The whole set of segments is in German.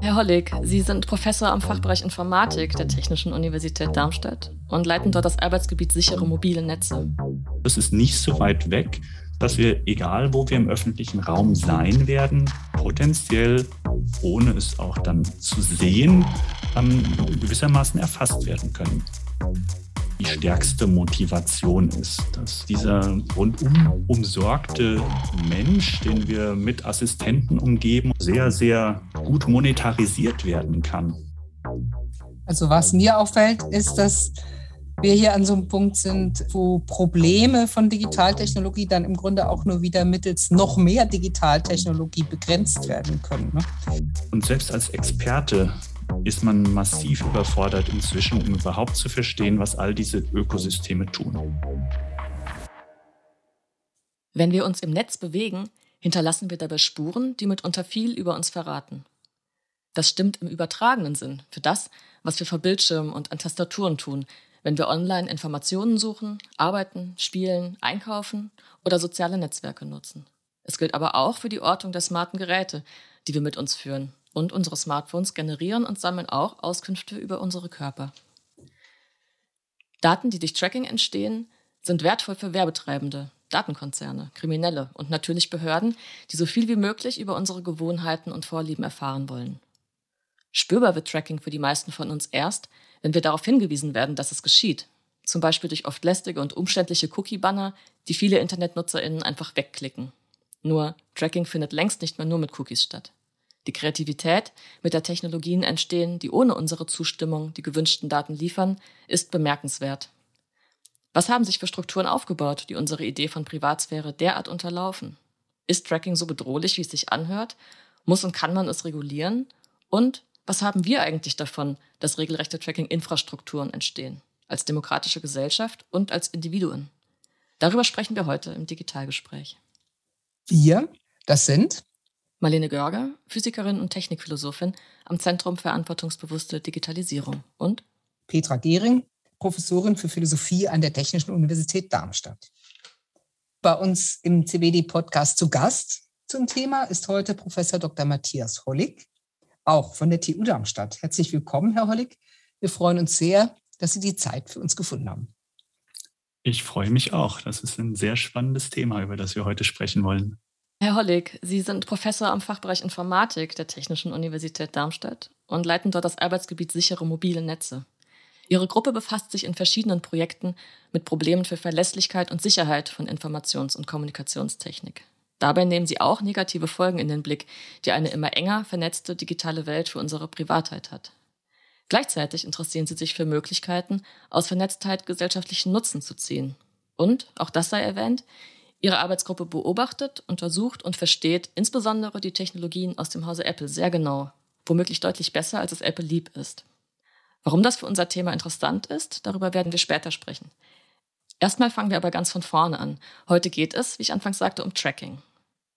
Herr Hollig, Sie sind Professor am Fachbereich Informatik der Technischen Universität Darmstadt und leiten dort das Arbeitsgebiet sichere mobile Netze. Es ist nicht so weit weg, dass wir, egal wo wir im öffentlichen Raum sein werden, potenziell, ohne es auch dann zu sehen, gewissermaßen erfasst werden können die stärkste Motivation ist, dass dieser rundum umsorgte Mensch, den wir mit Assistenten umgeben, sehr, sehr gut monetarisiert werden kann. Also was mir auffällt, ist, dass wir hier an so einem Punkt sind, wo Probleme von Digitaltechnologie dann im Grunde auch nur wieder mittels noch mehr Digitaltechnologie begrenzt werden können. Ne? Und selbst als Experte ist man massiv überfordert inzwischen, um überhaupt zu verstehen, was all diese Ökosysteme tun. Wenn wir uns im Netz bewegen, hinterlassen wir dabei Spuren, die mitunter viel über uns verraten. Das stimmt im übertragenen Sinn für das, was wir vor Bildschirmen und an Tastaturen tun, wenn wir online Informationen suchen, arbeiten, spielen, einkaufen oder soziale Netzwerke nutzen. Es gilt aber auch für die Ortung der smarten Geräte, die wir mit uns führen und unsere Smartphones generieren und sammeln auch Auskünfte über unsere Körper. Daten, die durch Tracking entstehen, sind wertvoll für Werbetreibende, Datenkonzerne, Kriminelle und natürlich Behörden, die so viel wie möglich über unsere Gewohnheiten und Vorlieben erfahren wollen. Spürbar wird Tracking für die meisten von uns erst, wenn wir darauf hingewiesen werden, dass es geschieht. Zum Beispiel durch oft lästige und umständliche Cookie-Banner, die viele InternetnutzerInnen einfach wegklicken. Nur Tracking findet längst nicht mehr nur mit Cookies statt. Die Kreativität, mit der Technologien entstehen, die ohne unsere Zustimmung die gewünschten Daten liefern, ist bemerkenswert. Was haben sich für Strukturen aufgebaut, die unsere Idee von Privatsphäre derart unterlaufen? Ist Tracking so bedrohlich, wie es sich anhört? Muss und kann man es regulieren? Und was haben wir eigentlich davon, dass regelrechte Tracking-Infrastrukturen entstehen? Als demokratische Gesellschaft und als Individuen? Darüber sprechen wir heute im Digitalgespräch. Wir, das sind Marlene Görger, Physikerin und Technikphilosophin am Zentrum Verantwortungsbewusste Digitalisierung und Petra Gehring, Professorin für Philosophie an der Technischen Universität Darmstadt. Bei uns im CBD-Podcast zu Gast zum Thema ist heute Professor Dr. Matthias Hollig, auch von der TU Darmstadt. Herzlich willkommen, Herr Hollig. Wir freuen uns sehr, dass Sie die Zeit für uns gefunden haben. Ich freue mich auch. Das ist ein sehr spannendes Thema, über das wir heute sprechen wollen. Herr Hollig, Sie sind Professor am Fachbereich Informatik der Technischen Universität Darmstadt und leiten dort das Arbeitsgebiet sichere mobile Netze. Ihre Gruppe befasst sich in verschiedenen Projekten mit Problemen für Verlässlichkeit und Sicherheit von Informations- und Kommunikationstechnik. Dabei nehmen Sie auch negative Folgen in den Blick, die eine immer enger vernetzte digitale Welt für unsere Privatheit hat. Gleichzeitig interessieren Sie sich für Möglichkeiten, aus Vernetztheit gesellschaftlichen Nutzen zu ziehen. Und, auch das sei erwähnt, Ihre Arbeitsgruppe beobachtet, untersucht und versteht insbesondere die Technologien aus dem Hause Apple sehr genau, womöglich deutlich besser, als es Apple lieb ist. Warum das für unser Thema interessant ist, darüber werden wir später sprechen. Erstmal fangen wir aber ganz von vorne an. Heute geht es, wie ich anfangs sagte, um Tracking.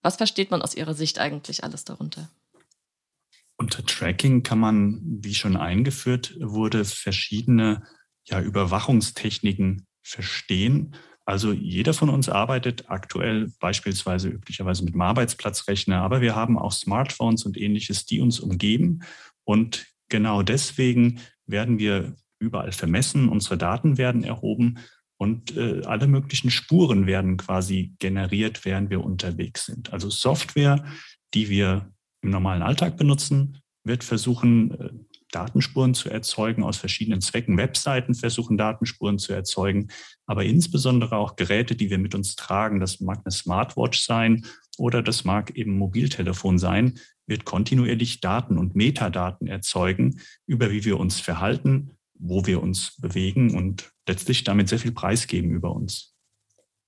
Was versteht man aus Ihrer Sicht eigentlich alles darunter? Unter Tracking kann man, wie schon eingeführt wurde, verschiedene ja, Überwachungstechniken verstehen also jeder von uns arbeitet aktuell beispielsweise üblicherweise mit dem Arbeitsplatzrechner, aber wir haben auch Smartphones und ähnliches, die uns umgeben. Und genau deswegen werden wir überall vermessen, unsere Daten werden erhoben und äh, alle möglichen Spuren werden quasi generiert, während wir unterwegs sind. Also Software, die wir im normalen Alltag benutzen, wird versuchen, äh, Datenspuren zu erzeugen aus verschiedenen Zwecken. Webseiten versuchen Datenspuren zu erzeugen, aber insbesondere auch Geräte, die wir mit uns tragen. Das mag eine Smartwatch sein oder das mag eben Mobiltelefon sein, wird kontinuierlich Daten und Metadaten erzeugen über wie wir uns verhalten, wo wir uns bewegen und letztlich damit sehr viel preisgeben über uns.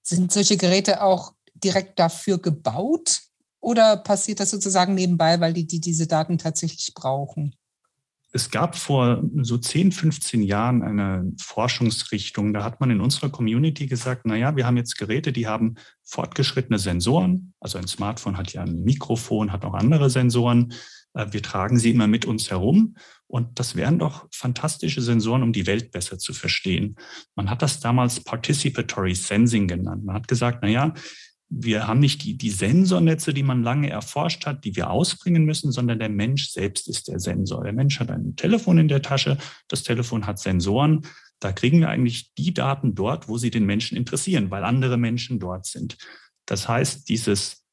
Sind solche Geräte auch direkt dafür gebaut oder passiert das sozusagen nebenbei, weil die, die diese Daten tatsächlich brauchen? Es gab vor so 10, 15 Jahren eine Forschungsrichtung, da hat man in unserer Community gesagt, na ja, wir haben jetzt Geräte, die haben fortgeschrittene Sensoren. Also ein Smartphone hat ja ein Mikrofon, hat auch andere Sensoren. Äh, wir tragen sie immer mit uns herum. Und das wären doch fantastische Sensoren, um die Welt besser zu verstehen. Man hat das damals Participatory Sensing genannt. Man hat gesagt, na ja, wir haben nicht die, die Sensornetze, die man lange erforscht hat, die wir ausbringen müssen, sondern der Mensch selbst ist der Sensor. Der Mensch hat ein Telefon in der Tasche, das Telefon hat Sensoren. Da kriegen wir eigentlich die Daten dort, wo sie den Menschen interessieren, weil andere Menschen dort sind. Das heißt, dieses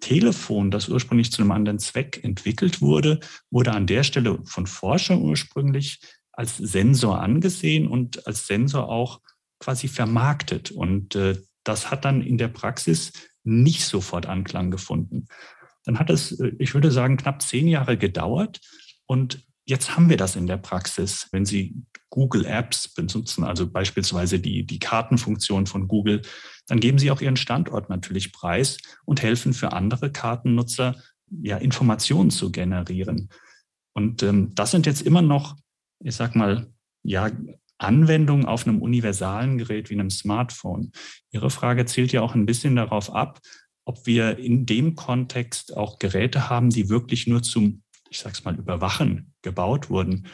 Telefon, das ursprünglich zu einem anderen Zweck entwickelt wurde, wurde an der Stelle von Forschern ursprünglich als Sensor angesehen und als Sensor auch quasi vermarktet. Und äh, das hat dann in der Praxis nicht sofort Anklang gefunden. Dann hat es, äh, ich würde sagen, knapp zehn Jahre gedauert und jetzt haben wir das in der Praxis. Wenn Sie Google Apps benutzen, also beispielsweise die, die Kartenfunktion von Google, dann geben Sie auch Ihren Standort natürlich preis und helfen für andere Kartennutzer, ja, Informationen zu generieren. Und ähm, das sind jetzt immer noch, ich sag mal, ja, Anwendung auf einem universalen Gerät wie einem Smartphone. Ihre Frage zielt ja auch ein bisschen darauf ab, ob wir in dem Kontext auch Geräte haben, die wirklich nur zum, ich sag's mal, Überwachen gebaut wurden.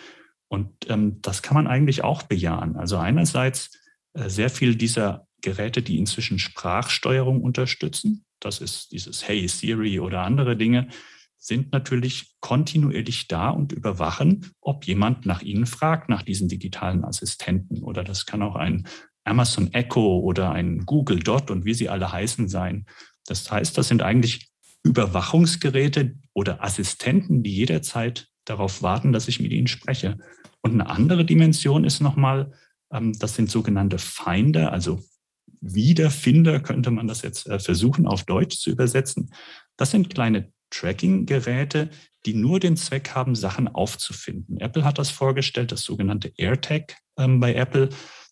Und ähm, das kann man eigentlich auch bejahen. Also einerseits äh, sehr viel dieser Geräte, die inzwischen Sprachsteuerung unterstützen. Das ist dieses Hey Siri oder andere Dinge sind natürlich kontinuierlich da und überwachen, ob jemand nach ihnen fragt, nach diesen digitalen Assistenten. Oder das kann auch ein Amazon Echo oder ein Google Dot und wie sie alle heißen sein. Das heißt, das sind eigentlich Überwachungsgeräte oder Assistenten, die jederzeit darauf warten, dass ich mit ihnen spreche. Und eine andere Dimension ist nochmal, ähm, das sind sogenannte Finder, also Wiederfinder könnte man das jetzt äh, versuchen auf Deutsch zu übersetzen. Das sind kleine Tracking-Geräte, die nur den Zweck haben, Sachen aufzufinden. Apple hat das vorgestellt, das sogenannte AirTag ähm, bei Apple.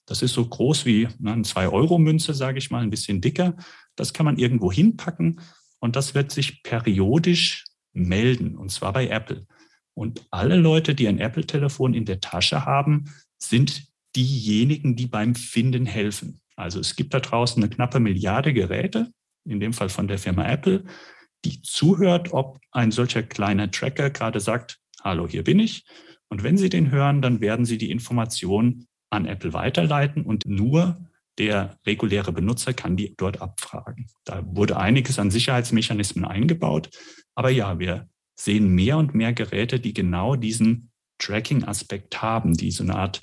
Das ist so groß wie ne, eine 2-Euro-Münze, sage ich mal, ein bisschen dicker. Das kann man irgendwo hinpacken und das wird sich periodisch melden, und zwar bei Apple. Und alle Leute, die ein Apple-Telefon in der Tasche haben, sind diejenigen, die beim Finden helfen. Also es gibt da draußen eine knappe Milliarde Geräte, in dem Fall von der Firma Apple, die zuhört, ob ein solcher kleiner Tracker gerade sagt, hallo, hier bin ich. Und wenn Sie den hören, dann werden Sie die Information an Apple weiterleiten und nur der reguläre Benutzer kann die dort abfragen. Da wurde einiges an Sicherheitsmechanismen eingebaut. Aber ja, wir sehen mehr und mehr Geräte, die genau diesen Tracking-Aspekt haben, die so eine Art,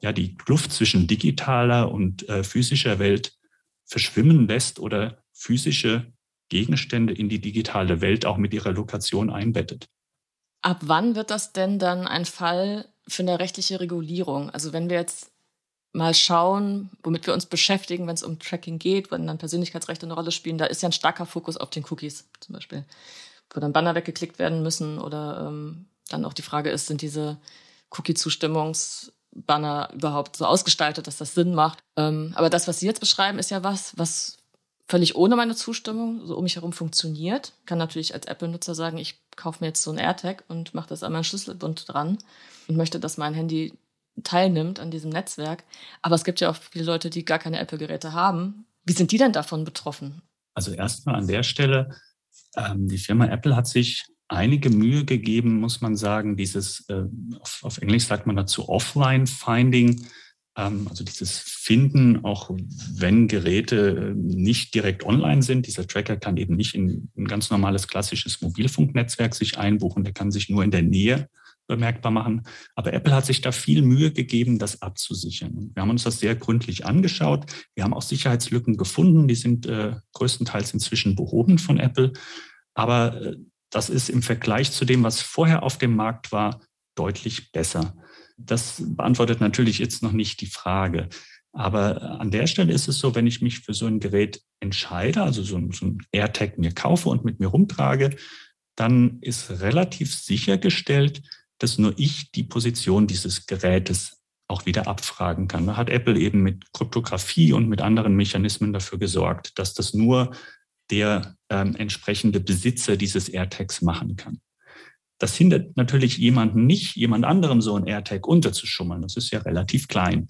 ja, die Kluft zwischen digitaler und äh, physischer Welt verschwimmen lässt oder physische Gegenstände in die digitale Welt auch mit ihrer Lokation einbettet. Ab wann wird das denn dann ein Fall für eine rechtliche Regulierung? Also wenn wir jetzt mal schauen, womit wir uns beschäftigen, wenn es um Tracking geht, wenn dann Persönlichkeitsrechte eine Rolle spielen, da ist ja ein starker Fokus auf den Cookies zum Beispiel, wo dann Banner weggeklickt werden müssen oder ähm, dann auch die Frage ist, sind diese Cookie-Zustimmungs-Banner überhaupt so ausgestaltet, dass das Sinn macht? Ähm, aber das, was Sie jetzt beschreiben, ist ja was, was völlig ohne meine Zustimmung so um mich herum funktioniert. Kann natürlich als Apple-Nutzer sagen, ich kaufe mir jetzt so ein AirTag und mache das an meinen Schlüsselbund dran und möchte, dass mein Handy teilnimmt an diesem Netzwerk. Aber es gibt ja auch viele Leute, die gar keine Apple-Geräte haben. Wie sind die denn davon betroffen? Also erstmal an der Stelle, ähm, die Firma Apple hat sich einige Mühe gegeben, muss man sagen, dieses, äh, auf, auf Englisch sagt man dazu Offline-Finding, also dieses Finden, auch wenn Geräte äh, nicht direkt online sind. Dieser Tracker kann eben nicht in ein ganz normales klassisches Mobilfunknetzwerk sich einbuchen. Der kann sich nur in der Nähe bemerkbar machen. Aber Apple hat sich da viel Mühe gegeben, das abzusichern. wir haben uns das sehr gründlich angeschaut. Wir haben auch Sicherheitslücken gefunden. Die sind äh, größtenteils inzwischen behoben von Apple. Aber äh, das ist im Vergleich zu dem, was vorher auf dem Markt war, deutlich besser. Das beantwortet natürlich jetzt noch nicht die Frage. Aber an der Stelle ist es so, wenn ich mich für so ein Gerät entscheide, also so ein, so ein AirTag mir kaufe und mit mir rumtrage, dann ist relativ sichergestellt, dass nur ich die Position dieses Gerätes auch wieder abfragen kann. Da hat Apple eben mit Kryptographie und mit anderen Mechanismen dafür gesorgt, dass das nur der ähm, entsprechende Besitzer dieses AirTags machen kann. Das hindert natürlich jemanden nicht, jemand anderem so ein AirTag unterzuschummeln. Das ist ja relativ klein.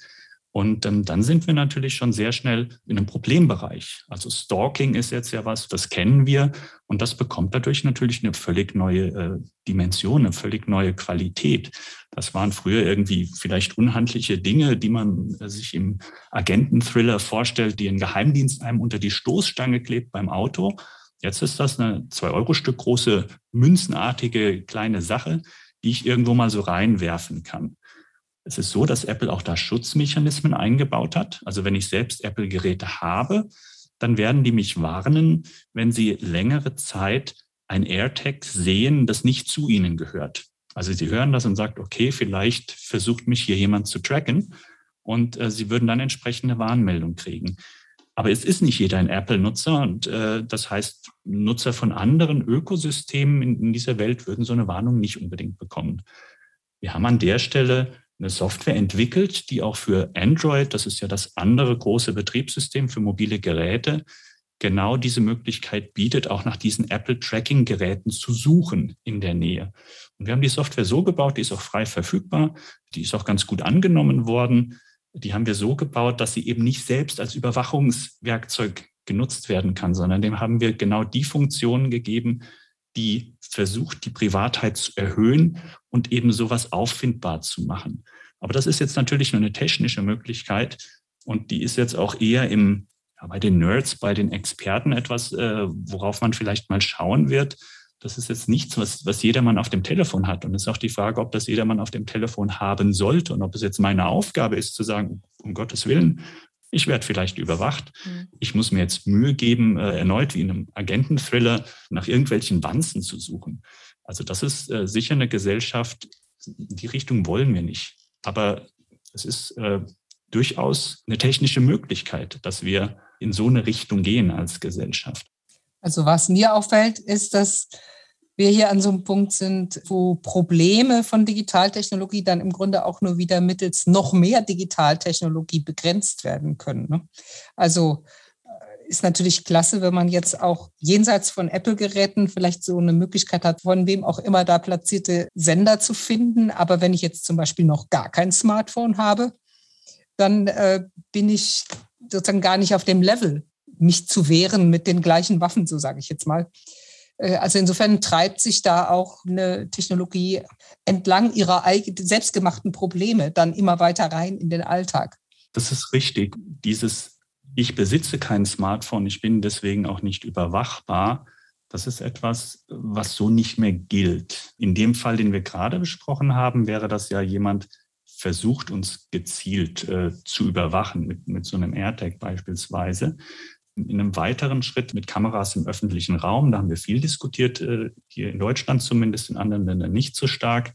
Und ähm, dann sind wir natürlich schon sehr schnell in einem Problembereich. Also Stalking ist jetzt ja was, das kennen wir. Und das bekommt dadurch natürlich eine völlig neue äh, Dimension, eine völlig neue Qualität. Das waren früher irgendwie vielleicht unhandliche Dinge, die man äh, sich im Agenten-Thriller vorstellt, die ein Geheimdienst einem unter die Stoßstange klebt beim Auto. Jetzt ist das eine zwei Euro Stück große münzenartige kleine Sache, die ich irgendwo mal so reinwerfen kann. Es ist so, dass Apple auch da Schutzmechanismen eingebaut hat. Also wenn ich selbst Apple-Geräte habe, dann werden die mich warnen, wenn sie längere Zeit ein AirTag sehen, das nicht zu ihnen gehört. Also sie hören das und sagt, okay, vielleicht versucht mich hier jemand zu tracken und äh, sie würden dann entsprechende Warnmeldung kriegen. Aber es ist nicht jeder ein Apple-Nutzer und äh, das heißt, Nutzer von anderen Ökosystemen in, in dieser Welt würden so eine Warnung nicht unbedingt bekommen. Wir haben an der Stelle eine Software entwickelt, die auch für Android, das ist ja das andere große Betriebssystem für mobile Geräte, genau diese Möglichkeit bietet, auch nach diesen Apple-Tracking-Geräten zu suchen in der Nähe. Und wir haben die Software so gebaut, die ist auch frei verfügbar, die ist auch ganz gut angenommen worden. Die haben wir so gebaut, dass sie eben nicht selbst als Überwachungswerkzeug genutzt werden kann, sondern dem haben wir genau die Funktionen gegeben, die versucht, die Privatheit zu erhöhen und eben sowas auffindbar zu machen. Aber das ist jetzt natürlich nur eine technische Möglichkeit und die ist jetzt auch eher im, ja, bei den Nerds, bei den Experten etwas, äh, worauf man vielleicht mal schauen wird. Das ist jetzt nichts, was, was jedermann auf dem Telefon hat. Und es ist auch die Frage, ob das jedermann auf dem Telefon haben sollte und ob es jetzt meine Aufgabe ist zu sagen, um Gottes Willen, ich werde vielleicht überwacht. Mhm. Ich muss mir jetzt Mühe geben, äh, erneut wie in einem Agenten-Thriller nach irgendwelchen Wanzen zu suchen. Also das ist äh, sicher eine Gesellschaft, die Richtung wollen wir nicht. Aber es ist äh, durchaus eine technische Möglichkeit, dass wir in so eine Richtung gehen als Gesellschaft. Also was mir auffällt, ist, dass wir hier an so einem Punkt sind, wo Probleme von Digitaltechnologie dann im Grunde auch nur wieder mittels noch mehr Digitaltechnologie begrenzt werden können. Ne? Also äh, ist natürlich klasse, wenn man jetzt auch jenseits von Apple-Geräten vielleicht so eine Möglichkeit hat, von wem auch immer da platzierte Sender zu finden. Aber wenn ich jetzt zum Beispiel noch gar kein Smartphone habe, dann äh, bin ich sozusagen gar nicht auf dem Level, mich zu wehren mit den gleichen Waffen, so sage ich jetzt mal. Äh, also insofern treibt sich da auch eine Technologie entlang ihrer selbstgemachten Probleme dann immer weiter rein in den Alltag. Das ist richtig. Dieses Ich besitze kein Smartphone, ich bin deswegen auch nicht überwachbar. Das ist etwas, was so nicht mehr gilt. In dem Fall, den wir gerade besprochen haben, wäre das ja jemand versucht, uns gezielt äh, zu überwachen, mit, mit so einem AirTag beispielsweise in einem weiteren Schritt mit Kameras im öffentlichen Raum. Da haben wir viel diskutiert, äh, hier in Deutschland zumindest, in anderen Ländern nicht so stark.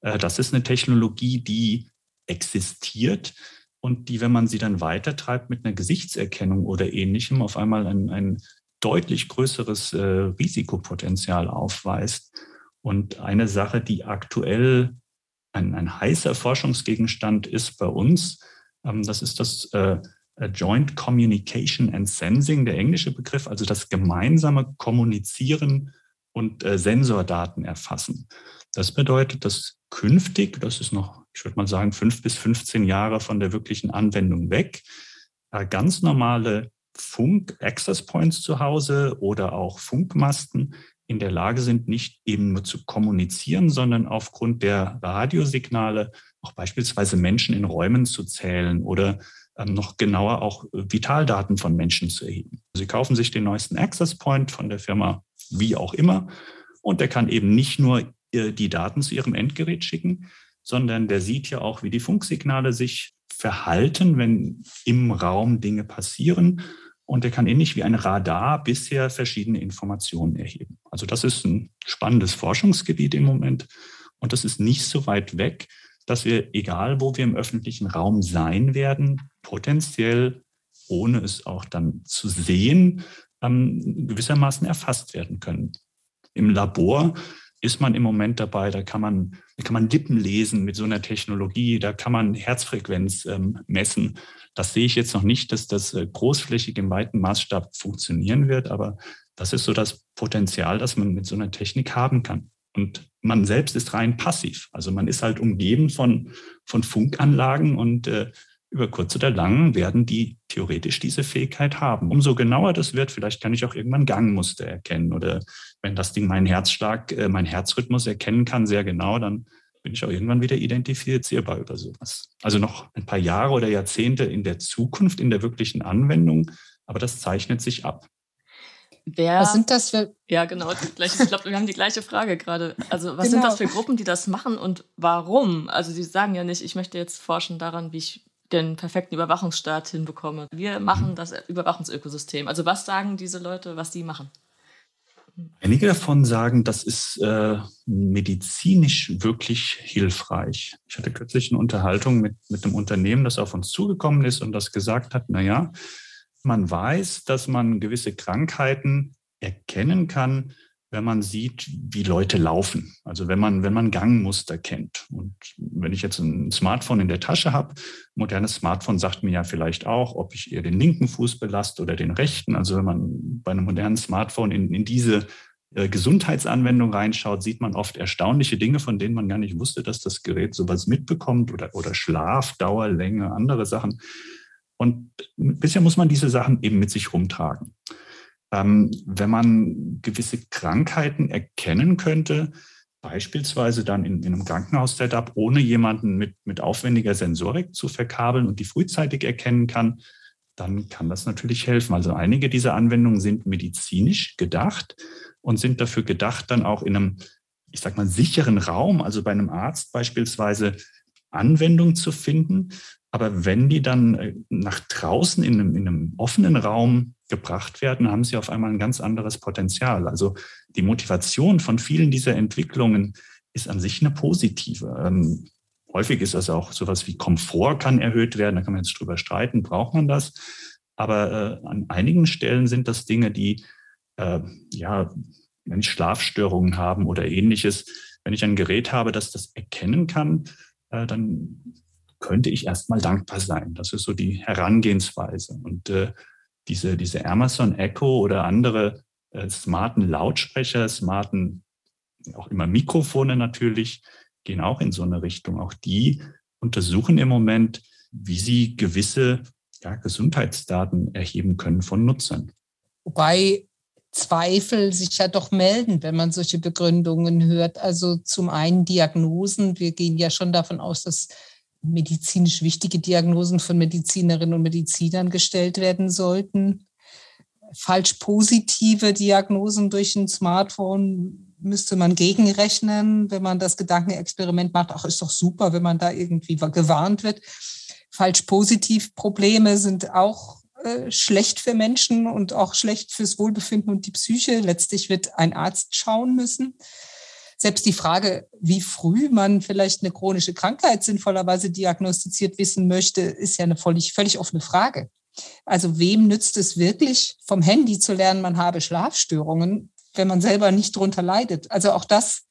Äh, das ist eine Technologie, die existiert und die, wenn man sie dann weitertreibt mit einer Gesichtserkennung oder ähnlichem, auf einmal ein, ein deutlich größeres äh, Risikopotenzial aufweist. Und eine Sache, die aktuell ein, ein heißer Forschungsgegenstand ist bei uns, ähm, das ist das Joint Communication and Sensing, der englische Begriff, also das gemeinsame Kommunizieren und äh, Sensordaten erfassen. Das bedeutet, dass künftig, das ist noch, ich würde mal sagen, fünf bis 15 Jahre von der wirklichen Anwendung weg, äh, ganz normale Funk-Access Points zu Hause oder auch Funkmasten in der Lage sind, nicht eben nur zu kommunizieren, sondern aufgrund der Radiosignale auch beispielsweise Menschen in Räumen zu zählen oder noch genauer auch äh, Vitaldaten von Menschen zu erheben. Sie kaufen sich den neuesten Access Point von der Firma wie auch immer und der kann eben nicht nur äh, die Daten zu ihrem Endgerät schicken, sondern der sieht ja auch, wie die Funksignale sich verhalten, wenn im Raum Dinge passieren. Und der kann ähnlich wie ein Radar bisher verschiedene Informationen erheben. Also das ist ein spannendes Forschungsgebiet im Moment. Und das ist nicht so weit weg, dass wir, egal wo wir im öffentlichen Raum sein werden, potenziell, ohne es auch dann zu sehen, ähm, gewissermaßen erfasst werden können. Im Labor ist man im Moment dabei, da kann man, da kann man Lippen lesen mit so einer Technologie, da kann man Herzfrequenz ähm, messen. Das sehe ich jetzt noch nicht, dass das äh, großflächig im weiten Maßstab funktionieren wird, aber das ist so das Potenzial, das man mit so einer Technik haben kann. Und man selbst ist rein passiv. Also man ist halt umgeben von, von Funkanlagen und äh, über kurz oder lang werden die theoretisch diese Fähigkeit haben. Umso genauer das wird, vielleicht kann ich auch irgendwann Gangmuster erkennen oder wenn das Ding meinen Herzschlag, äh, meinen Herzrhythmus erkennen kann, sehr genau, dann bin ich auch irgendwann wieder identifizierbar über sowas. Also noch ein paar Jahre oder Jahrzehnte in der Zukunft, in der wirklichen Anwendung, aber das zeichnet sich ab. Wer, was sind das für. Ja, genau. Gleiche, ich glaube, wir haben die gleiche Frage gerade. Also, was genau. sind das für Gruppen, die das machen und warum? Also, sie sagen ja nicht, ich möchte jetzt forschen daran, wie ich den perfekten Überwachungsstaat hinbekomme. Wir machen das Überwachungsökosystem. Also, was sagen diese Leute, was die machen? Einige davon sagen, das ist äh, medizinisch wirklich hilfreich. Ich hatte kürzlich eine Unterhaltung mit, mit einem Unternehmen, das auf uns zugekommen ist und das gesagt hat, na ja, man weiß, dass man gewisse Krankheiten erkennen kann, wenn man sieht, wie Leute laufen. Also wenn man, wenn man Gangmuster kennt. Und wenn ich jetzt ein Smartphone in der Tasche habe, modernes Smartphone sagt mir ja vielleicht auch, ob ich eher den linken Fuß belaste oder den rechten. Also wenn man bei einem modernen Smartphone in, in diese äh, Gesundheitsanwendung reinschaut, sieht man oft erstaunliche Dinge, von denen man gar nicht wusste, dass das Gerät sowas mitbekommt oder, oder Schlaf, Dauerlänge, andere Sachen. Und bisher muss man diese Sachen eben mit sich rumtragen. Ähm, wenn man gewisse Krankheiten erkennen könnte, beispielsweise dann in, in einem Krankenhaus-Setup, ohne jemanden mit, mit aufwendiger Sensorik zu verkabeln und die frühzeitig erkennen kann, dann kann das natürlich helfen. Also einige dieser Anwendungen sind medizinisch gedacht und sind dafür gedacht, dann auch in einem, ich sag mal, sicheren Raum, also bei einem Arzt beispielsweise Anwendung zu finden, aber wenn die dann äh, nach draußen in einem, in einem offenen Raum gebracht werden, haben sie auf einmal ein ganz anderes Potenzial. Also die Motivation von vielen dieser Entwicklungen ist an sich eine positive. Ähm, häufig ist das auch sowas wie Komfort kann erhöht werden. Da kann man jetzt drüber streiten, braucht man das? Aber äh, an einigen Stellen sind das Dinge, die äh, ja, wenn ich Schlafstörungen haben oder ähnliches, wenn ich ein Gerät habe, das das erkennen kann, äh, dann könnte ich erstmal dankbar sein. Das ist so die Herangehensweise. Und äh, diese, diese Amazon Echo oder andere äh, smarten Lautsprecher, smarten, auch immer Mikrofone natürlich, gehen auch in so eine Richtung. Auch die untersuchen im Moment, wie sie gewisse ja, Gesundheitsdaten erheben können von Nutzern. Wobei Zweifel sich ja doch melden, wenn man solche Begründungen hört. Also zum einen Diagnosen. Wir gehen ja schon davon aus, dass medizinisch wichtige Diagnosen von Medizinerinnen und Medizinern gestellt werden sollten. Falsch positive Diagnosen durch ein Smartphone müsste man gegenrechnen, wenn man das Gedankenexperiment macht. Ach, ist doch super, wenn man da irgendwie gewarnt wird. Falsch positiv Probleme sind auch äh, schlecht für Menschen und auch schlecht fürs Wohlbefinden und die Psyche. Letztlich wird ein Arzt schauen müssen selbst die Frage, wie früh man vielleicht eine chronische Krankheit sinnvollerweise diagnostiziert wissen möchte, ist ja eine völlig, völlig offene Frage. Also wem nützt es wirklich, vom Handy zu lernen, man habe Schlafstörungen, wenn man selber nicht drunter leidet? Also auch das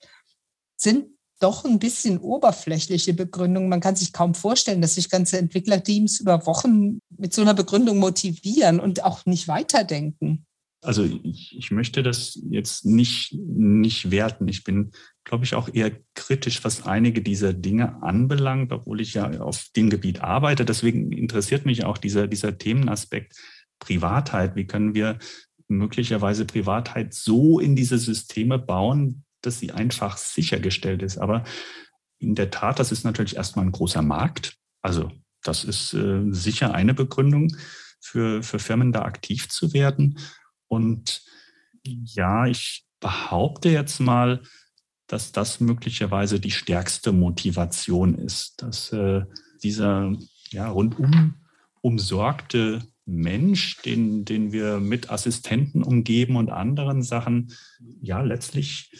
sind doch ein bisschen oberflächliche Begründungen. Man kann sich kaum vorstellen, dass sich ganze Entwicklerteams über Wochen mit so einer Begründung motivieren und auch nicht weiterdenken. Also ich, ich möchte das jetzt nicht, nicht werten. Ich bin, glaube ich, auch eher kritisch, was einige dieser Dinge anbelangt, obwohl ich ja auf dem Gebiet arbeite. Deswegen interessiert mich auch dieser, dieser Themenaspekt Privatheit. Wie können wir möglicherweise Privatheit so in diese Systeme bauen, dass sie einfach sichergestellt ist? Aber in der Tat, das ist natürlich erstmal ein großer Markt. Also das ist äh, sicher eine Begründung für, für Firmen, da aktiv zu werden. Und ja, ich behaupte jetzt mal, dass das möglicherweise die stärkste Motivation ist, dass äh, dieser ja, rundum umsorgte Mensch, den, den wir mit Assistenten umgeben und anderen Sachen, ja letztlich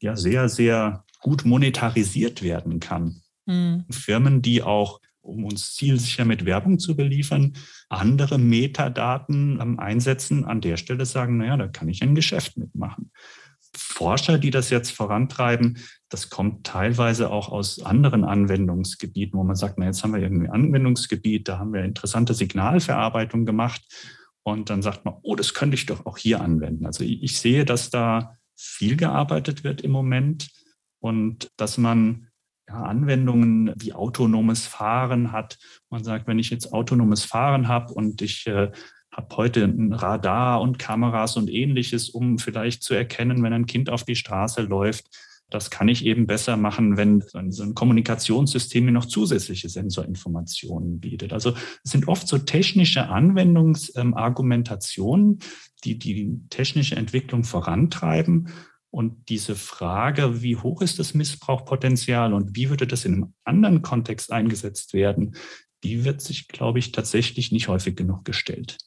ja sehr, sehr gut monetarisiert werden kann. Mhm. Firmen, die auch um uns zielsicher mit Werbung zu beliefern, andere Metadaten ähm, einsetzen, an der Stelle sagen, naja, da kann ich ein Geschäft mitmachen. Forscher, die das jetzt vorantreiben, das kommt teilweise auch aus anderen Anwendungsgebieten, wo man sagt, na, jetzt haben wir irgendwie ein Anwendungsgebiet, da haben wir interessante Signalverarbeitung gemacht. Und dann sagt man, oh, das könnte ich doch auch hier anwenden. Also ich sehe, dass da viel gearbeitet wird im Moment und dass man ja, Anwendungen wie autonomes Fahren hat. Man sagt, wenn ich jetzt autonomes Fahren habe und ich äh, habe heute ein Radar und Kameras und ähnliches, um vielleicht zu erkennen, wenn ein Kind auf die Straße läuft. Das kann ich eben besser machen, wenn so ein Kommunikationssystem mir noch zusätzliche Sensorinformationen bietet. Also es sind oft so technische Anwendungsargumentationen, die die technische Entwicklung vorantreiben. Und diese Frage, wie hoch ist das Missbrauchpotenzial und wie würde das in einem anderen Kontext eingesetzt werden, die wird sich, glaube ich, tatsächlich nicht häufig genug gestellt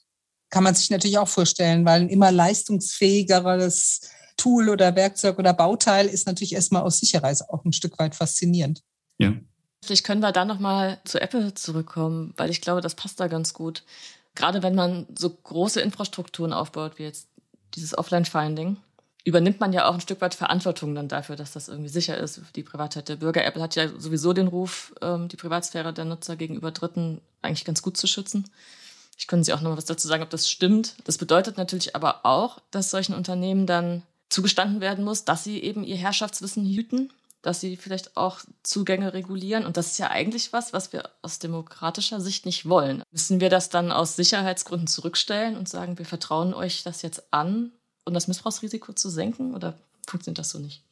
kann man sich natürlich auch vorstellen, weil ein immer leistungsfähigeres Tool oder Werkzeug oder Bauteil ist natürlich erstmal aus Sicherheit auch ein Stück weit faszinierend. Ja. Vielleicht können wir da nochmal zu Apple zurückkommen, weil ich glaube, das passt da ganz gut. Gerade wenn man so große Infrastrukturen aufbaut, wie jetzt dieses Offline-Finding, übernimmt man ja auch ein Stück weit Verantwortung dann dafür, dass das irgendwie sicher ist für die Privatheit der Bürger. Apple hat ja sowieso den Ruf, ähm, die Privatsphäre der Nutzer gegenüber Dritten eigentlich ganz gut zu schützen. Ich könnte Sie auch noch mal was dazu sagen, ob das stimmt. Das bedeutet natürlich aber auch, dass solchen Unternehmen dann zugestanden werden muss, dass sie eben ihr Herrschaftswissen hüten, dass sie vielleicht auch Zugänge regulieren. Und das ist ja eigentlich was, was wir aus demokratischer Sicht nicht wollen. Müssen wir das dann aus Sicherheitsgründen zurückstellen und sagen, wir vertrauen euch das jetzt an, um das Missbrauchsrisiko zu senken? Oder funktioniert das so nicht?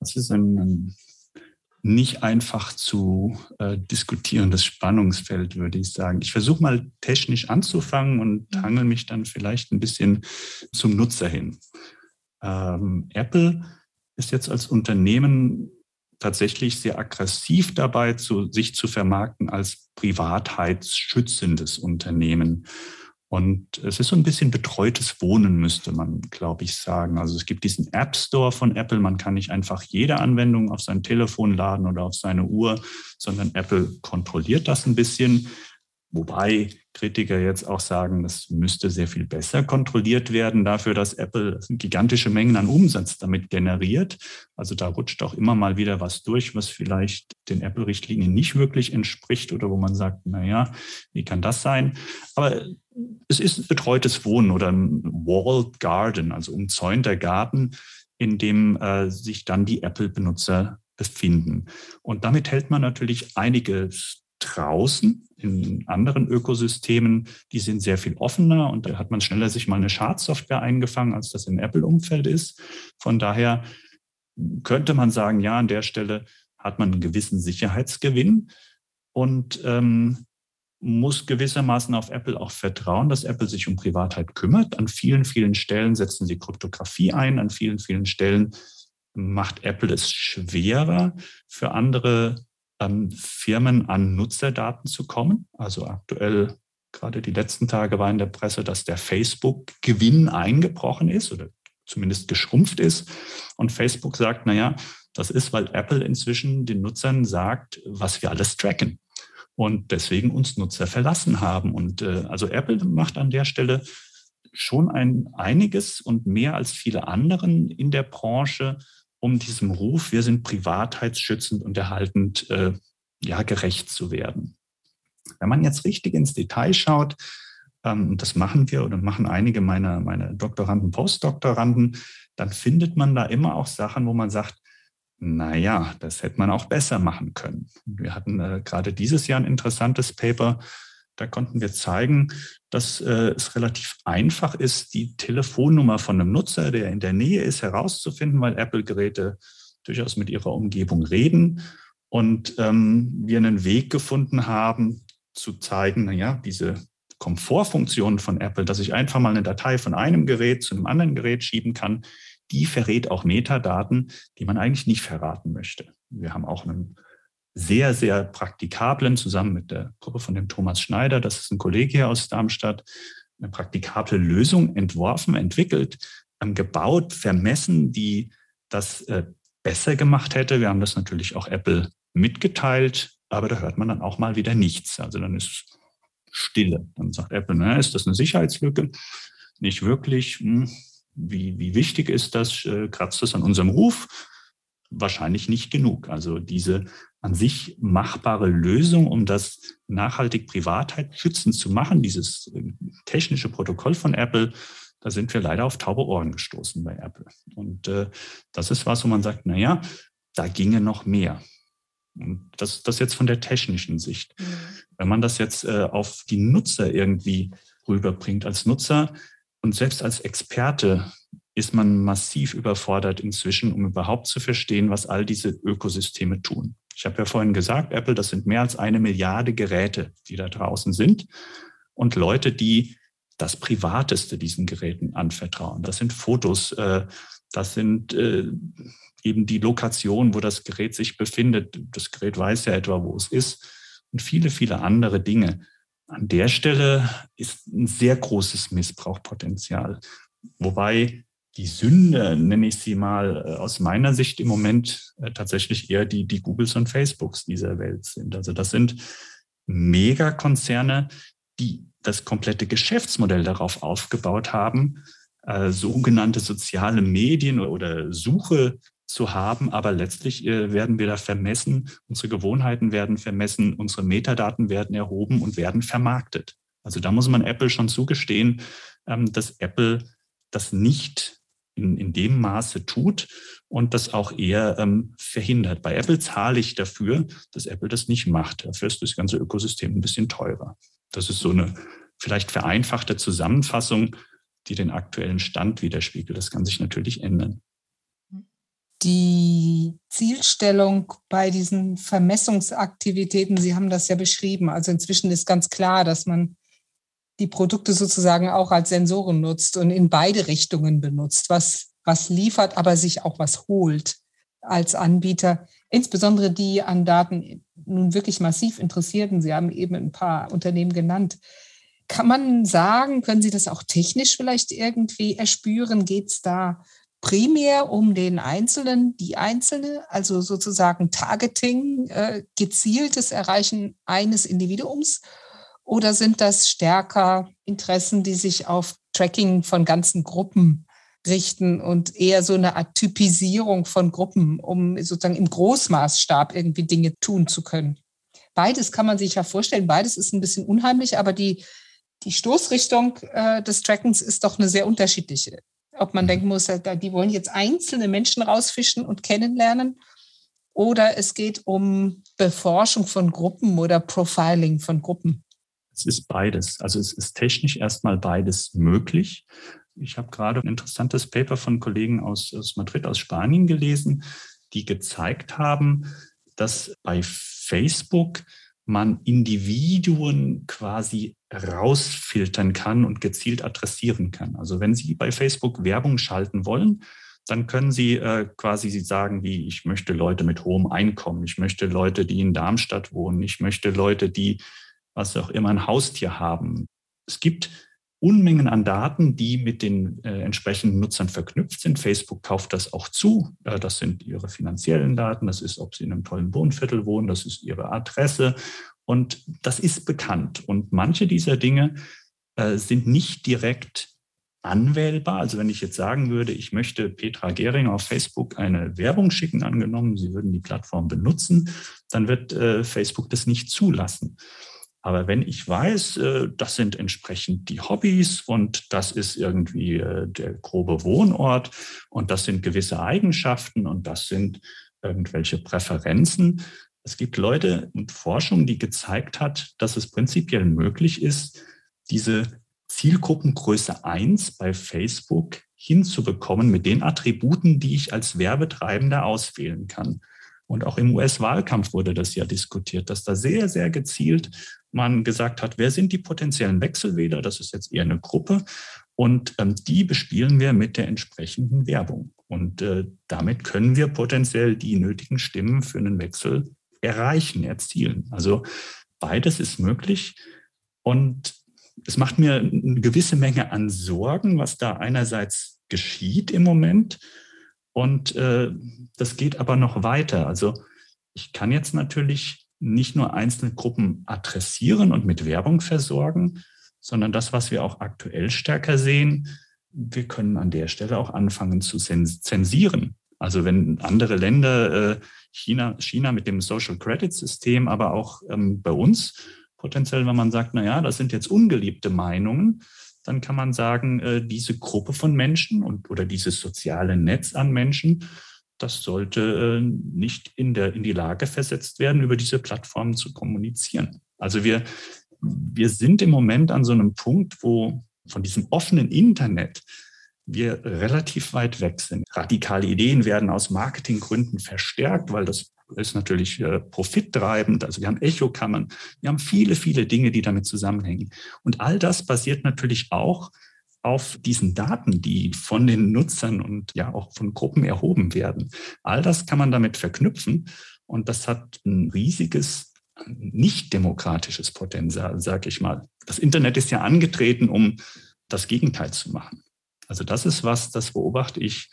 Das ist ein, nicht einfach zu äh, diskutierendes Spannungsfeld, würde ich sagen. Ich versuche mal technisch anzufangen und mhm. hangel mich dann vielleicht ein bisschen zum Nutzer hin. Ähm, Apple ist jetzt als Unternehmen tatsächlich sehr aggressiv dabei, zu, sich zu vermarkten als privatheitsschützendes Unternehmen. Und es ist so ein bisschen betreutes Wohnen, müsste man, glaube ich, sagen. Also es gibt diesen App Store von Apple. Man kann nicht einfach jede Anwendung auf sein Telefon laden oder auf seine Uhr, sondern Apple kontrolliert das ein bisschen. Wobei Kritiker jetzt auch sagen, das müsste sehr viel besser kontrolliert werden dafür, dass Apple gigantische Mengen an Umsatz damit generiert. Also da rutscht auch immer mal wieder was durch, was vielleicht den Apple-Richtlinien nicht wirklich entspricht oder wo man sagt, na ja, wie kann das sein? Aber es ist ein betreutes Wohnen oder ein Walled Garden, also umzäunter Garten, in dem äh, sich dann die Apple-Benutzer befinden. Und damit hält man natürlich einiges draußen in anderen Ökosystemen, die sind sehr viel offener und da hat man schneller sich mal eine Schadsoftware eingefangen, als das im Apple-Umfeld ist. Von daher könnte man sagen, ja, an der Stelle hat man einen gewissen Sicherheitsgewinn und ähm, muss gewissermaßen auf Apple auch vertrauen, dass Apple sich um Privatheit kümmert. An vielen, vielen Stellen setzen sie Kryptographie ein, an vielen, vielen Stellen macht Apple es schwerer für andere ähm, Firmen an Nutzerdaten zu kommen. Also aktuell, gerade die letzten Tage war in der Presse, dass der Facebook-Gewinn eingebrochen ist oder zumindest geschrumpft ist. Und Facebook sagt, naja, das ist, weil Apple inzwischen den Nutzern sagt, was wir alles tracken. Und deswegen uns Nutzer verlassen haben. Und äh, also Apple macht an der Stelle schon ein einiges und mehr als viele anderen in der Branche, um diesem Ruf, wir sind privatheitsschützend und erhaltend, äh, ja, gerecht zu werden. Wenn man jetzt richtig ins Detail schaut, ähm, das machen wir oder machen einige meiner, meiner Doktoranden, Postdoktoranden, dann findet man da immer auch Sachen, wo man sagt, naja, das hätte man auch besser machen können. Wir hatten äh, gerade dieses Jahr ein interessantes Paper, da konnten wir zeigen, dass äh, es relativ einfach ist, die Telefonnummer von einem Nutzer, der in der Nähe ist, herauszufinden, weil Apple-Geräte durchaus mit ihrer Umgebung reden. Und ähm, wir einen Weg gefunden haben, zu zeigen, naja, diese Komfortfunktion von Apple, dass ich einfach mal eine Datei von einem Gerät zu einem anderen Gerät schieben kann, die verrät auch Metadaten, die man eigentlich nicht verraten möchte. Wir haben auch einen sehr, sehr praktikablen, zusammen mit der Gruppe von dem Thomas Schneider, das ist ein Kollege hier aus Darmstadt, eine praktikable Lösung entworfen, entwickelt, ähm, gebaut, vermessen, die das äh, besser gemacht hätte. Wir haben das natürlich auch Apple mitgeteilt, aber da hört man dann auch mal wieder nichts. Also dann ist Stille. Dann sagt Apple, na, ist das eine Sicherheitslücke? Nicht wirklich. Hm. Wie, wie wichtig ist das? Äh, kratzt das an unserem Ruf? Wahrscheinlich nicht genug. Also diese an sich machbare Lösung, um das nachhaltig Privatheit schützend zu machen, dieses äh, technische Protokoll von Apple, da sind wir leider auf taube Ohren gestoßen bei Apple. Und äh, das ist was, wo man sagt, na ja, da ginge noch mehr. Und das, das jetzt von der technischen Sicht. Mhm. Wenn man das jetzt äh, auf die Nutzer irgendwie rüberbringt, als Nutzer und selbst als Experte ist man massiv überfordert inzwischen, um überhaupt zu verstehen, was all diese Ökosysteme tun. Ich habe ja vorhin gesagt, Apple, das sind mehr als eine Milliarde Geräte, die da draußen sind. Und Leute, die das Privateste diesen Geräten anvertrauen. Das sind Fotos, äh, das sind äh, eben die Lokation, wo das Gerät sich befindet. Das Gerät weiß ja etwa, wo es ist und viele, viele andere Dinge. An der Stelle ist ein sehr großes Missbrauchpotenzial. Wobei die Sünde, nenne ich sie mal, äh, aus meiner Sicht im Moment äh, tatsächlich eher die, die Googles und Facebooks dieser Welt sind. Also das sind Megakonzerne, die das komplette Geschäftsmodell darauf aufgebaut haben, äh, sogenannte soziale Medien oder Suche zu haben, aber letztlich äh, werden wir da vermessen, unsere Gewohnheiten werden vermessen, unsere Metadaten werden erhoben und werden vermarktet. Also da muss man Apple schon zugestehen, ähm, dass Apple das nicht in, in dem Maße tut und das auch eher ähm, verhindert. Bei Apple zahle ich dafür, dass Apple das nicht macht. Dafür ist das ganze Ökosystem ein bisschen teurer. Das ist so eine vielleicht vereinfachte Zusammenfassung, die den aktuellen Stand widerspiegelt. Das kann sich natürlich ändern die Zielstellung bei diesen Vermessungsaktivitäten, Sie haben das ja beschrieben. Also inzwischen ist ganz klar, dass man die Produkte sozusagen auch als Sensoren nutzt und in beide Richtungen benutzt, was, was liefert, aber sich auch was holt als Anbieter, insbesondere die an Daten nun wirklich massiv Interessierten. Sie haben eben ein paar Unternehmen genannt. Kann man sagen, können Sie das auch technisch vielleicht irgendwie erspüren? Geht es da primär um den Einzelnen, die Einzelne, also sozusagen Targeting, äh, gezieltes Erreichen eines Individuums? Oder sind das stärker Interessen, die sich auf Tracking von ganzen Gruppen richten und eher so eine Art Typisierung von Gruppen, um sozusagen im Großmaßstab irgendwie Dinge tun zu können? Beides kann man sich ja vorstellen, beides ist ein bisschen unheimlich, aber die, die Stoßrichtung äh, des Trackens ist doch eine sehr unterschiedliche ob man mhm. denken muss, die wollen jetzt einzelne Menschen rausfischen und kennenlernen. Oder es geht um Beforschung von Gruppen oder Profiling von Gruppen. Es ist beides. Also es ist technisch erstmal beides möglich. Ich habe gerade ein interessantes Paper von Kollegen aus, aus Madrid, aus Spanien gelesen, die gezeigt haben, dass bei Facebook man Individuen quasi rausfiltern kann und gezielt adressieren kann. Also wenn Sie bei Facebook Werbung schalten wollen, dann können Sie äh, quasi sagen, wie ich möchte Leute mit hohem Einkommen, ich möchte Leute, die in Darmstadt wohnen, ich möchte Leute, die was auch immer ein Haustier haben. Es gibt Unmengen an Daten, die mit den äh, entsprechenden Nutzern verknüpft sind. Facebook kauft das auch zu. Äh, das sind ihre finanziellen Daten. Das ist, ob sie in einem tollen Wohnviertel wohnen. Das ist ihre Adresse. Und das ist bekannt. Und manche dieser Dinge äh, sind nicht direkt anwählbar. Also wenn ich jetzt sagen würde, ich möchte Petra Gehring auf Facebook eine Werbung schicken, angenommen, Sie würden die Plattform benutzen, dann wird äh, Facebook das nicht zulassen. Aber wenn ich weiß, äh, das sind entsprechend die Hobbys und das ist irgendwie äh, der grobe Wohnort und das sind gewisse Eigenschaften und das sind irgendwelche Präferenzen. Es gibt Leute und Forschung, die gezeigt hat, dass es prinzipiell möglich ist, diese Zielgruppengröße 1 bei Facebook hinzubekommen mit den Attributen, die ich als Werbetreibender auswählen kann. Und auch im US-Wahlkampf wurde das ja diskutiert, dass da sehr, sehr gezielt man gesagt hat, wer sind die potenziellen Wechselwähler? Das ist jetzt eher eine Gruppe. Und ähm, die bespielen wir mit der entsprechenden Werbung. Und äh, damit können wir potenziell die nötigen Stimmen für einen Wechsel erreichen, erzielen. Also beides ist möglich. Und es macht mir eine gewisse Menge an Sorgen, was da einerseits geschieht im Moment. Und äh, das geht aber noch weiter. Also ich kann jetzt natürlich nicht nur einzelne Gruppen adressieren und mit Werbung versorgen, sondern das, was wir auch aktuell stärker sehen, wir können an der Stelle auch anfangen zu zensieren. Also wenn andere Länder, äh, China, China mit dem Social Credit System, aber auch ähm, bei uns potenziell, wenn man sagt, na ja, das sind jetzt ungeliebte Meinungen, dann kann man sagen, äh, diese Gruppe von Menschen und oder dieses soziale Netz an Menschen das sollte äh, nicht in, der, in die Lage versetzt werden, über diese Plattformen zu kommunizieren. Also wir, wir sind im Moment an so einem Punkt, wo von diesem offenen Internet wir relativ weit weg sind. Radikale Ideen werden aus Marketinggründen verstärkt, weil das ist natürlich äh, profittreibend. Also wir haben Echokammern, wir haben viele, viele Dinge, die damit zusammenhängen. Und all das basiert natürlich auch auf diesen Daten, die von den Nutzern und ja auch von Gruppen erhoben werden. All das kann man damit verknüpfen und das hat ein riesiges nicht demokratisches Potenzial, sage ich mal. Das Internet ist ja angetreten, um das Gegenteil zu machen. Also das ist was, das beobachte ich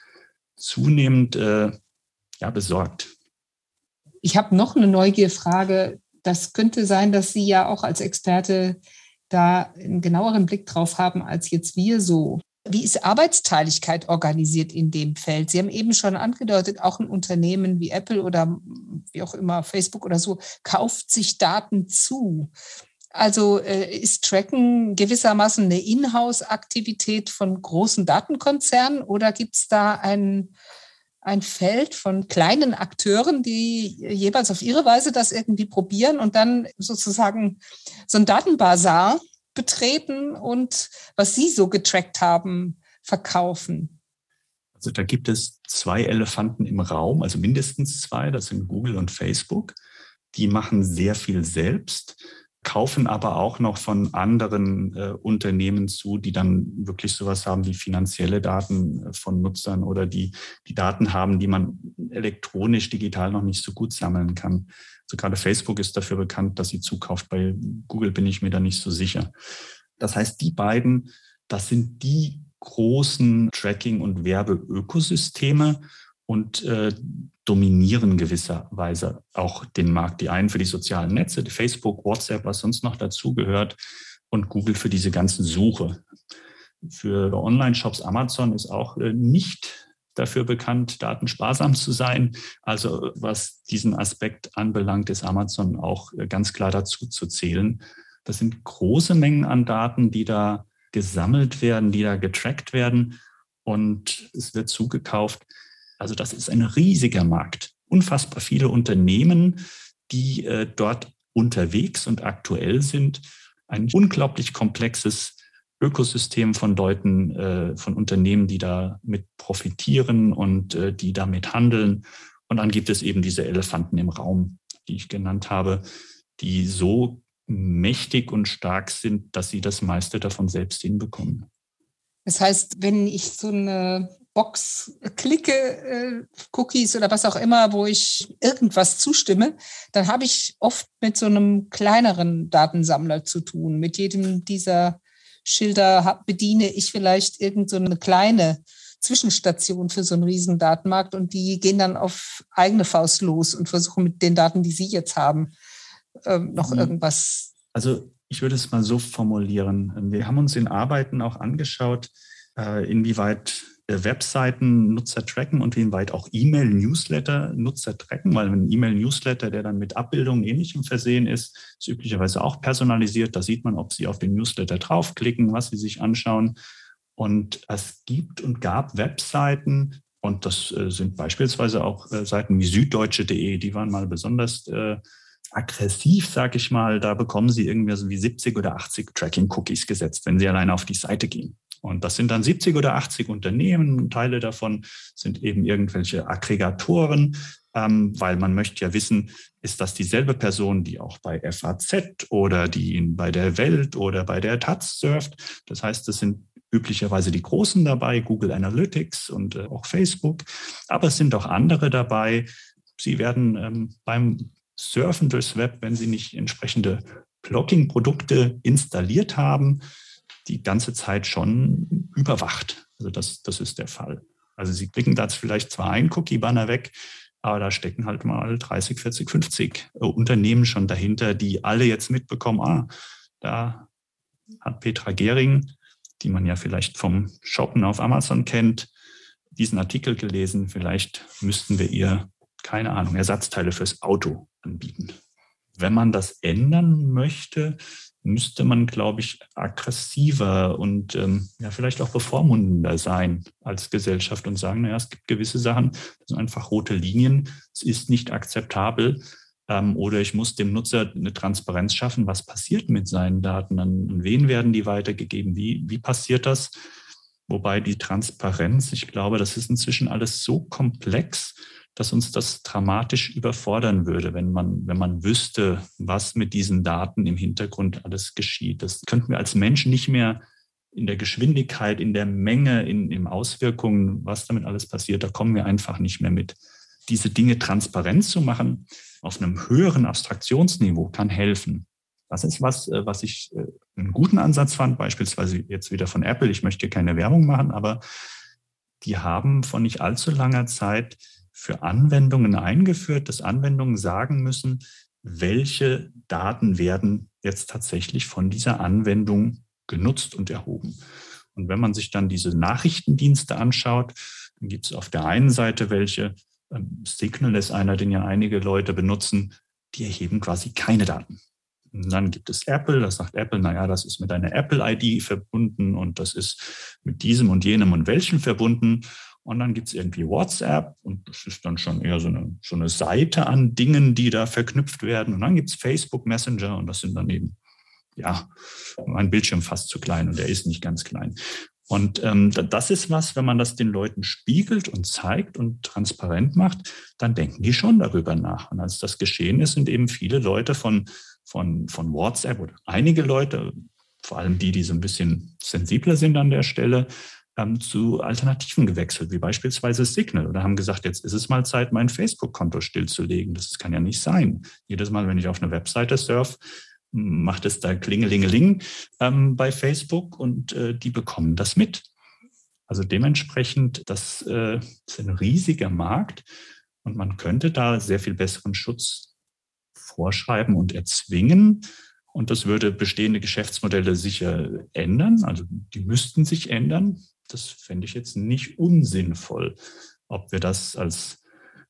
zunehmend äh, ja, besorgt. Ich habe noch eine Neugierfrage. Das könnte sein, dass Sie ja auch als Experte da einen genaueren Blick drauf haben als jetzt wir so. Wie ist Arbeitsteiligkeit organisiert in dem Feld? Sie haben eben schon angedeutet, auch ein Unternehmen wie Apple oder wie auch immer, Facebook oder so, kauft sich Daten zu. Also äh, ist Tracken gewissermaßen eine Inhouse-Aktivität von großen Datenkonzernen oder gibt es da ein, ein Feld von kleinen Akteuren, die jeweils auf ihre Weise das irgendwie probieren und dann sozusagen so ein Datenbasar betreten und was sie so getrackt haben, verkaufen? Also da gibt es zwei Elefanten im Raum, also mindestens zwei, das sind Google und Facebook. Die machen sehr viel selbst kaufen aber auch noch von anderen äh, Unternehmen zu, die dann wirklich sowas haben wie finanzielle Daten äh, von Nutzern oder die, die Daten haben, die man elektronisch, digital noch nicht so gut sammeln kann. Also gerade Facebook ist dafür bekannt, dass sie zukauft. Bei Google bin ich mir da nicht so sicher. Das heißt, die beiden, das sind die großen Tracking- und Werbeökosysteme und äh, dominieren gewisserweise auch den Markt. Die einen für die sozialen Netze, die Facebook, WhatsApp, was sonst noch dazugehört und Google für diese ganzen Suche. Für Online-Shops Amazon ist auch äh, nicht dafür bekannt, datensparsam zu sein. Also was diesen Aspekt anbelangt, ist Amazon auch äh, ganz klar dazu zu zählen. Das sind große Mengen an Daten, die da gesammelt werden, die da getrackt werden und es wird zugekauft. Also das ist ein riesiger Markt. Unfassbar viele Unternehmen, die äh, dort unterwegs und aktuell sind. Ein unglaublich komplexes Ökosystem von Leuten, äh, von Unternehmen, die damit profitieren und äh, die damit handeln. Und dann gibt es eben diese Elefanten im Raum, die ich genannt habe, die so mächtig und stark sind, dass sie das meiste davon selbst hinbekommen. Das heißt, wenn ich so eine Box klicke, äh, Cookies oder was auch immer, wo ich irgendwas zustimme, dann habe ich oft mit so einem kleineren Datensammler zu tun. Mit jedem dieser Schilder bediene ich vielleicht irgendeine so kleine Zwischenstation für so einen riesen Datenmarkt und die gehen dann auf eigene Faust los und versuchen mit den Daten, die sie jetzt haben, ähm, noch mhm. irgendwas. Also ich würde es mal so formulieren. Wir haben uns in Arbeiten auch angeschaut, äh, inwieweit Webseiten Nutzer tracken und wie weit auch E-Mail-Newsletter Nutzer tracken, weil ein E-Mail-Newsletter, der dann mit Abbildungen ähnlichem versehen ist, ist üblicherweise auch personalisiert. Da sieht man, ob Sie auf den Newsletter draufklicken, was Sie sich anschauen. Und es gibt und gab Webseiten, und das äh, sind beispielsweise auch äh, Seiten wie süddeutsche.de, die waren mal besonders äh, aggressiv, sage ich mal. Da bekommen Sie irgendwie so wie 70 oder 80 Tracking-Cookies gesetzt, wenn Sie alleine auf die Seite gehen. Und das sind dann 70 oder 80 Unternehmen. Teile davon sind eben irgendwelche Aggregatoren, ähm, weil man möchte ja wissen, ist das dieselbe Person, die auch bei FAZ oder die bei der Welt oder bei der Taz surft. Das heißt, das sind üblicherweise die Großen dabei, Google Analytics und äh, auch Facebook. Aber es sind auch andere dabei. Sie werden ähm, beim Surfen durchs Web, wenn Sie nicht entsprechende Blocking-Produkte installiert haben, die ganze Zeit schon überwacht. Also das, das ist der Fall. Also Sie klicken da vielleicht zwar einen Cookie-Banner weg, aber da stecken halt mal 30, 40, 50 Unternehmen schon dahinter, die alle jetzt mitbekommen, ah, da hat Petra Gehring, die man ja vielleicht vom Shoppen auf Amazon kennt, diesen Artikel gelesen. Vielleicht müssten wir ihr, keine Ahnung, Ersatzteile fürs Auto anbieten. wenn man das ändern möchte, müsste man, glaube ich, aggressiver und ähm, ja, vielleicht auch bevormundender sein als Gesellschaft und sagen, naja, es gibt gewisse Sachen, das sind einfach rote Linien, es ist nicht akzeptabel. Ähm, oder ich muss dem Nutzer eine Transparenz schaffen, was passiert mit seinen Daten, an wen werden die weitergegeben, wie, wie passiert das? Wobei die Transparenz, ich glaube, das ist inzwischen alles so komplex, dass uns das dramatisch überfordern würde, wenn man, wenn man wüsste, was mit diesen Daten im Hintergrund alles geschieht. Das könnten wir als Menschen nicht mehr in der Geschwindigkeit, in der Menge, in, in Auswirkungen, was damit alles passiert, da kommen wir einfach nicht mehr mit. Diese Dinge transparent zu machen auf einem höheren Abstraktionsniveau kann helfen. Das ist was, äh, was ich äh, einen guten Ansatz fand, beispielsweise jetzt wieder von Apple. Ich möchte keine Werbung machen, aber die haben von nicht allzu langer Zeit für Anwendungen eingeführt, dass Anwendungen sagen müssen, welche Daten werden jetzt tatsächlich von dieser Anwendung genutzt und erhoben. Und wenn man sich dann diese Nachrichtendienste anschaut, dann gibt es auf der einen Seite welche, ähm, Signal ist einer, den ja einige Leute benutzen, die erheben quasi keine Daten. Und dann gibt es Apple, da sagt Apple, naja, das ist mit einer Apple-ID verbunden und das ist mit diesem und jenem und welchem verbunden. Und dann gibt es irgendwie WhatsApp und das ist dann schon eher so eine, so eine Seite an Dingen, die da verknüpft werden. Und dann gibt es Facebook Messenger und das sind dann eben, ja, mein Bildschirm fast zu klein und der ist nicht ganz klein. Und ähm, das ist was, wenn man das den Leuten spiegelt und zeigt und transparent macht, dann denken die schon darüber nach. Und als das geschehen ist, sind eben viele Leute von, von, von WhatsApp oder einige Leute, vor allem die, die so ein bisschen sensibler sind an der Stelle, ähm, zu Alternativen gewechselt, wie beispielsweise Signal, oder haben gesagt, jetzt ist es mal Zeit, mein Facebook-Konto stillzulegen. Das kann ja nicht sein. Jedes Mal, wenn ich auf eine Webseite surfe, macht es da Klingelingeling ähm, bei Facebook und äh, die bekommen das mit. Also dementsprechend, das äh, ist ein riesiger Markt und man könnte da sehr viel besseren Schutz vorschreiben und erzwingen. Und das würde bestehende Geschäftsmodelle sicher ändern. Also die müssten sich ändern das fände ich jetzt nicht unsinnvoll. Ob wir das als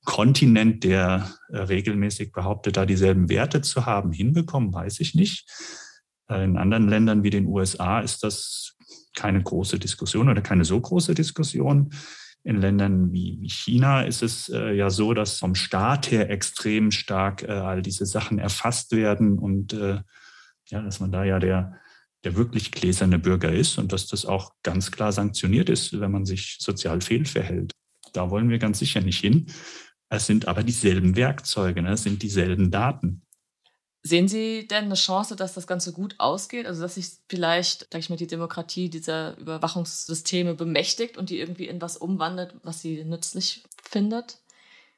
Kontinent, der äh, regelmäßig behauptet, da dieselben Werte zu haben, hinbekommen, weiß ich nicht. Äh, in anderen Ländern wie den USA ist das keine große Diskussion oder keine so große Diskussion. In Ländern wie China ist es äh, ja so, dass vom Staat her extrem stark all diese Sachen erfasst werden und ja, dass man da ja der der wirklich gläserne Bürger ist und dass das auch ganz klar sanktioniert ist, wenn man sich sozial fehlverhält. Da wollen wir ganz sicher nicht hin. Es sind aber dieselben Werkzeuge, ne? es sind dieselben Daten. Sehen Sie denn eine Chance, dass das Ganze gut ausgeht? Also, dass sich vielleicht, sag ich mal, die Demokratie dieser Überwachungssysteme bemächtigt und die irgendwie in was umwandelt, was sie nützlich findet?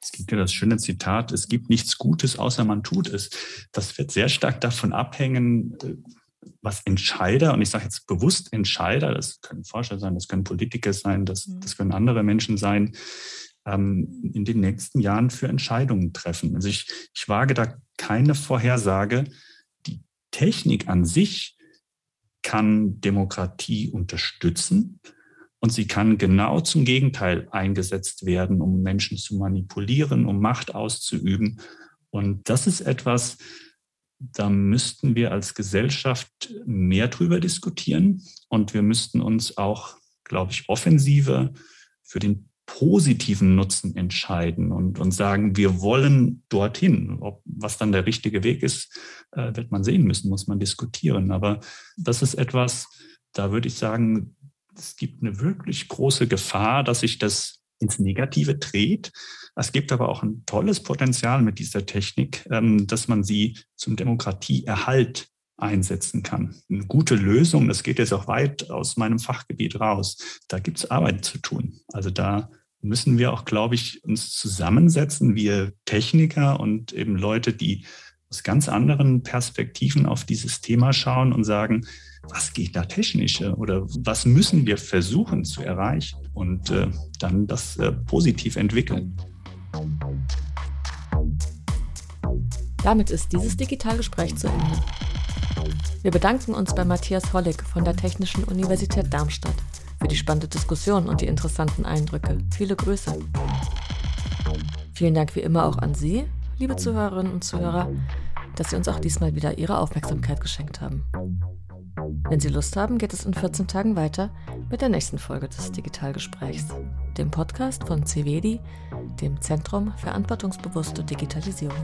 Es gibt ja das schöne Zitat, es gibt nichts Gutes, außer man tut es. Das wird sehr stark davon abhängen, äh, was Entscheider, und ich sage jetzt bewusst Entscheider, das können Forscher sein, das können Politiker sein, das, mhm. das können andere Menschen sein, ähm, in den nächsten Jahren für Entscheidungen treffen. Also ich, ich wage da keine Vorhersage. Die Technik an sich kann Demokratie unterstützen und sie kann genau zum Gegenteil eingesetzt werden, um Menschen zu manipulieren, um Macht auszuüben. Und das ist etwas, da müssten wir als Gesellschaft mehr drüber diskutieren und wir müssten uns auch, glaube ich, offensiver für den positiven Nutzen entscheiden und, und sagen, wir wollen dorthin. Ob, was dann der richtige Weg ist, äh, wird man sehen müssen, muss man diskutieren. Aber das ist etwas, da würde ich sagen, es gibt eine wirklich große Gefahr, dass sich das ins Negative dreht. Es gibt aber auch ein tolles Potenzial mit dieser Technik, ähm, dass man sie zum Demokratieerhalt einsetzen kann. Eine gute Lösung, das geht jetzt auch weit aus meinem Fachgebiet raus. Da gibt es Arbeit zu tun. Also da müssen wir auch, glaube ich, uns zusammensetzen, wir Techniker und eben Leute, die aus ganz anderen Perspektiven auf dieses Thema schauen und sagen, was geht da technisch oder was müssen wir versuchen zu erreichen und äh, dann das äh, positiv entwickeln. Damit ist dieses Digitalgespräch zu Ende. Wir bedanken uns bei Matthias Hollig von der Technischen Universität Darmstadt für die spannende Diskussion und die interessanten Eindrücke. Viele Grüße. Vielen Dank wie immer auch an Sie, liebe Zuhörerinnen und Zuhörer dass Sie uns auch diesmal wieder Ihre Aufmerksamkeit geschenkt haben. Wenn Sie Lust haben, geht es in 14 Tagen weiter mit der nächsten Folge des Digitalgesprächs, dem Podcast von CVEDI, dem Zentrum Verantwortungsbewusste Digitalisierung.